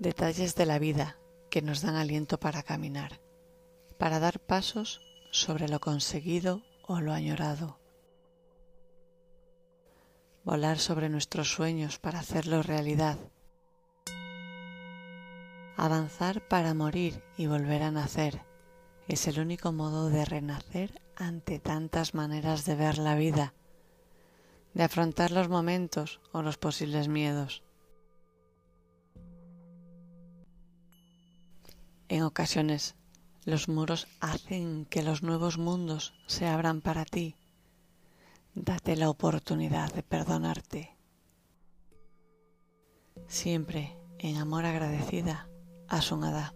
Detalles de la vida que nos dan aliento para caminar, para dar pasos sobre lo conseguido o lo añorado. Volar sobre nuestros sueños para hacerlo realidad. Avanzar para morir y volver a nacer es el único modo de renacer ante tantas maneras de ver la vida, de afrontar los momentos o los posibles miedos. En ocasiones, los muros hacen que los nuevos mundos se abran para ti. Date la oportunidad de perdonarte. Siempre en amor agradecida a su nada.